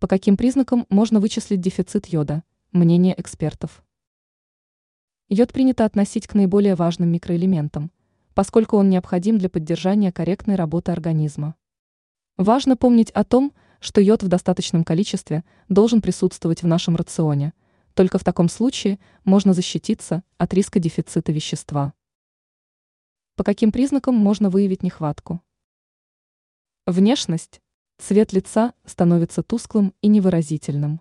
По каким признакам можно вычислить дефицит йода? Мнение экспертов. Йод принято относить к наиболее важным микроэлементам, поскольку он необходим для поддержания корректной работы организма. Важно помнить о том, что йод в достаточном количестве должен присутствовать в нашем рационе. Только в таком случае можно защититься от риска дефицита вещества. По каким признакам можно выявить нехватку? Внешность. Цвет лица становится тусклым и невыразительным.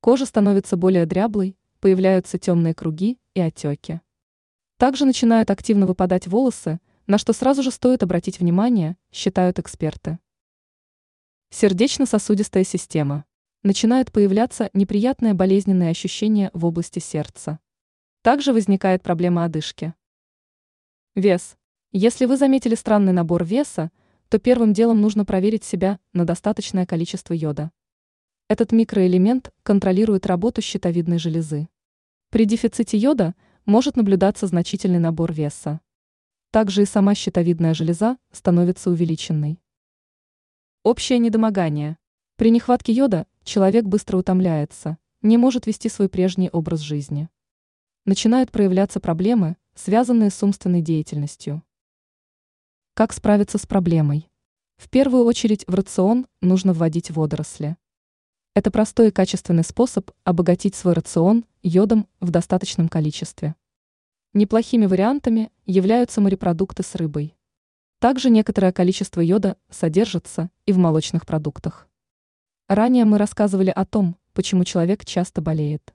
Кожа становится более дряблой, появляются темные круги и отеки. Также начинают активно выпадать волосы, на что сразу же стоит обратить внимание, считают эксперты. Сердечно-сосудистая система. Начинают появляться неприятные болезненные ощущения в области сердца. Также возникает проблема одышки. Вес. Если вы заметили странный набор веса, то первым делом нужно проверить себя на достаточное количество йода. Этот микроэлемент контролирует работу щитовидной железы. При дефиците йода может наблюдаться значительный набор веса. Также и сама щитовидная железа становится увеличенной. Общее недомогание. При нехватке йода человек быстро утомляется, не может вести свой прежний образ жизни. Начинают проявляться проблемы, связанные с умственной деятельностью. Как справиться с проблемой? В первую очередь в рацион нужно вводить водоросли. Это простой и качественный способ обогатить свой рацион йодом в достаточном количестве. Неплохими вариантами являются морепродукты с рыбой. Также некоторое количество йода содержится и в молочных продуктах. Ранее мы рассказывали о том, почему человек часто болеет.